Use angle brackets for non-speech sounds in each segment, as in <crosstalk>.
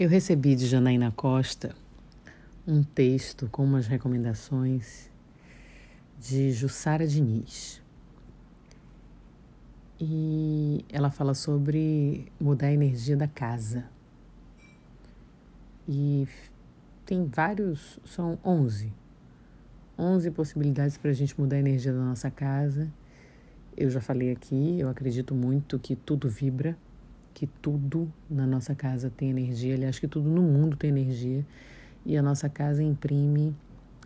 Eu recebi de Janaína Costa um texto com umas recomendações de Jussara Diniz. E ela fala sobre mudar a energia da casa. E tem vários, são 11. 11 possibilidades para a gente mudar a energia da nossa casa. Eu já falei aqui, eu acredito muito que tudo vibra que tudo na nossa casa tem energia, aliás, que tudo no mundo tem energia e a nossa casa imprime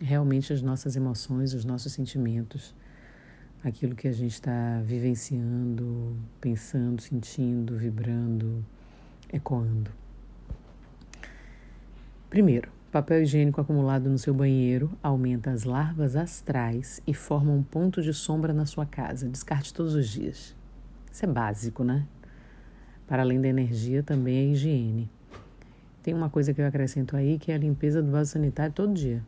realmente as nossas emoções, os nossos sentimentos, aquilo que a gente está vivenciando, pensando, sentindo, vibrando, ecoando. Primeiro, papel higiênico acumulado no seu banheiro aumenta as larvas astrais e forma um ponto de sombra na sua casa. Descarte todos os dias. Isso é básico, né? Para além da energia, também a higiene. Tem uma coisa que eu acrescento aí que é a limpeza do vaso sanitário todo dia.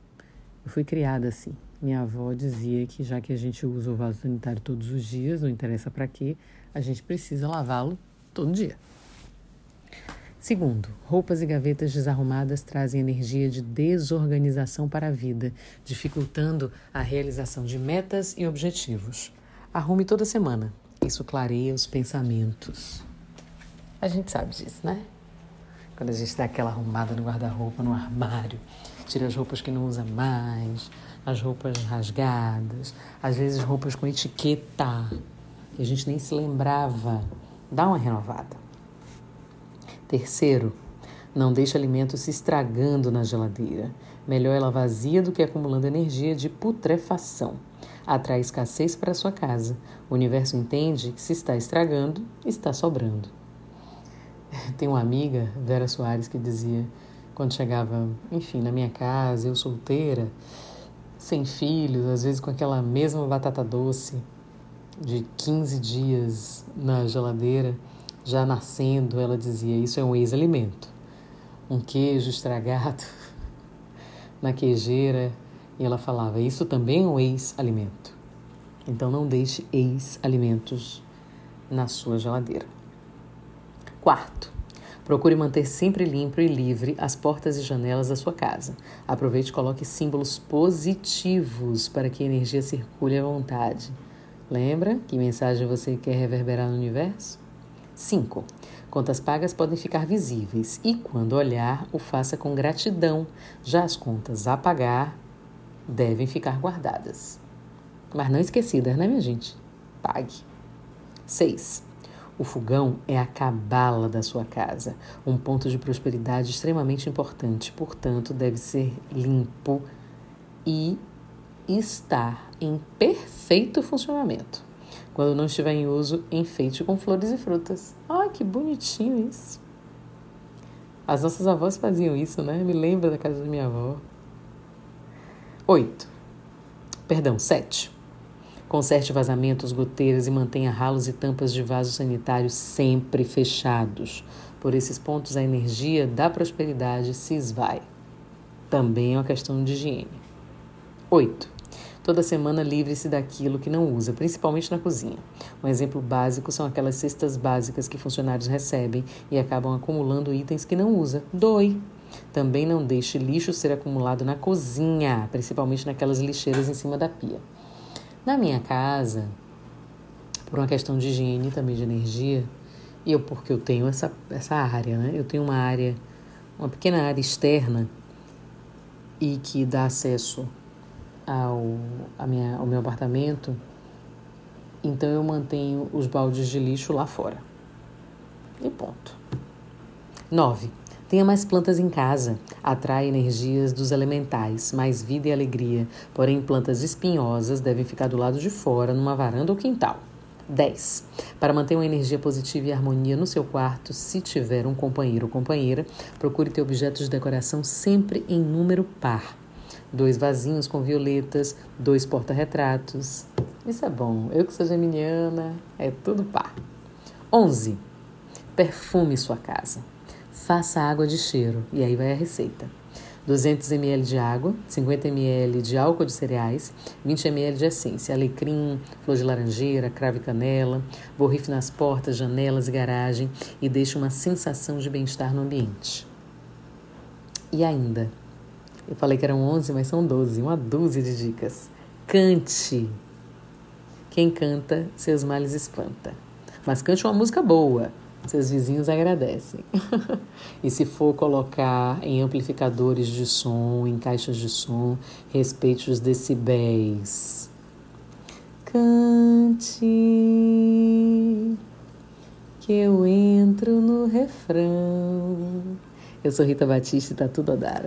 Eu fui criada assim. Minha avó dizia que já que a gente usa o vaso sanitário todos os dias, não interessa para quê, a gente precisa lavá-lo todo dia. Segundo, roupas e gavetas desarrumadas trazem energia de desorganização para a vida, dificultando a realização de metas e objetivos. Arrume toda semana. Isso clareia os pensamentos. A gente sabe disso, né? Quando a gente dá aquela arrumada no guarda-roupa, no armário, tira as roupas que não usa mais, as roupas rasgadas, às vezes roupas com etiqueta, que a gente nem se lembrava. Dá uma renovada. Terceiro, não deixe alimento se estragando na geladeira. Melhor ela vazia do que acumulando energia de putrefação. Atrai escassez para sua casa. O universo entende que se está estragando, está sobrando. <laughs> Tem uma amiga, Vera Soares, que dizia, quando chegava, enfim, na minha casa, eu solteira, sem filhos, às vezes com aquela mesma batata doce de 15 dias na geladeira, já nascendo, ela dizia: Isso é um ex-alimento. Um queijo estragado <laughs> na queijeira. E ela falava: Isso também é um ex-alimento. Então não deixe ex-alimentos na sua geladeira. Quarto, procure manter sempre limpo e livre as portas e janelas da sua casa. Aproveite e coloque símbolos positivos para que a energia circule à vontade. Lembra que mensagem você quer reverberar no universo? 5. Contas pagas podem ficar visíveis e, quando olhar, o faça com gratidão. Já as contas a pagar devem ficar guardadas. Mas não esquecidas, né, minha gente? Pague. 6. O fogão é a cabala da sua casa, um ponto de prosperidade extremamente importante, portanto, deve ser limpo e estar em perfeito funcionamento. Quando não estiver em uso, enfeite com flores e frutas. Ai, que bonitinho isso! As nossas avós faziam isso, né? Me lembra da casa da minha avó. Oito. Perdão, sete. Conserte vazamentos, goteiras e mantenha ralos e tampas de vasos sanitários sempre fechados. Por esses pontos, a energia da prosperidade se esvai. Também é uma questão de higiene. 8. Toda semana livre-se daquilo que não usa, principalmente na cozinha. Um exemplo básico são aquelas cestas básicas que funcionários recebem e acabam acumulando itens que não usa. Doe. Também não deixe lixo ser acumulado na cozinha, principalmente naquelas lixeiras em cima da pia. Na minha casa, por uma questão de higiene também de energia, e eu porque eu tenho essa, essa área, né? Eu tenho uma área, uma pequena área externa e que dá acesso ao, a minha, ao meu apartamento, então eu mantenho os baldes de lixo lá fora. E ponto. 9. Tenha mais plantas em casa. Atrai energias dos elementais, mais vida e alegria. Porém, plantas espinhosas devem ficar do lado de fora, numa varanda ou quintal. 10. Para manter uma energia positiva e harmonia no seu quarto, se tiver um companheiro ou companheira, procure ter objetos de decoração sempre em número par. Dois vasinhos com violetas, dois porta-retratos. Isso é bom. Eu que sou geminiana, é tudo par. 11. Perfume sua casa. Faça água de cheiro e aí vai a receita. 200 ml de água, 50 ml de álcool de cereais, 20 ml de essência, alecrim, flor de laranjeira, cravo e canela, borrife nas portas, janelas e garagem e deixe uma sensação de bem-estar no ambiente. E ainda, eu falei que eram 11, mas são 12, uma dúzia de dicas. Cante. Quem canta, seus males espanta. Mas cante uma música boa, seus vizinhos agradecem. <laughs> e se for colocar em amplificadores de som, em caixas de som, respeite os decibéis. Cante, que eu entro no refrão. Eu sou Rita Batista e tá tudo a dar.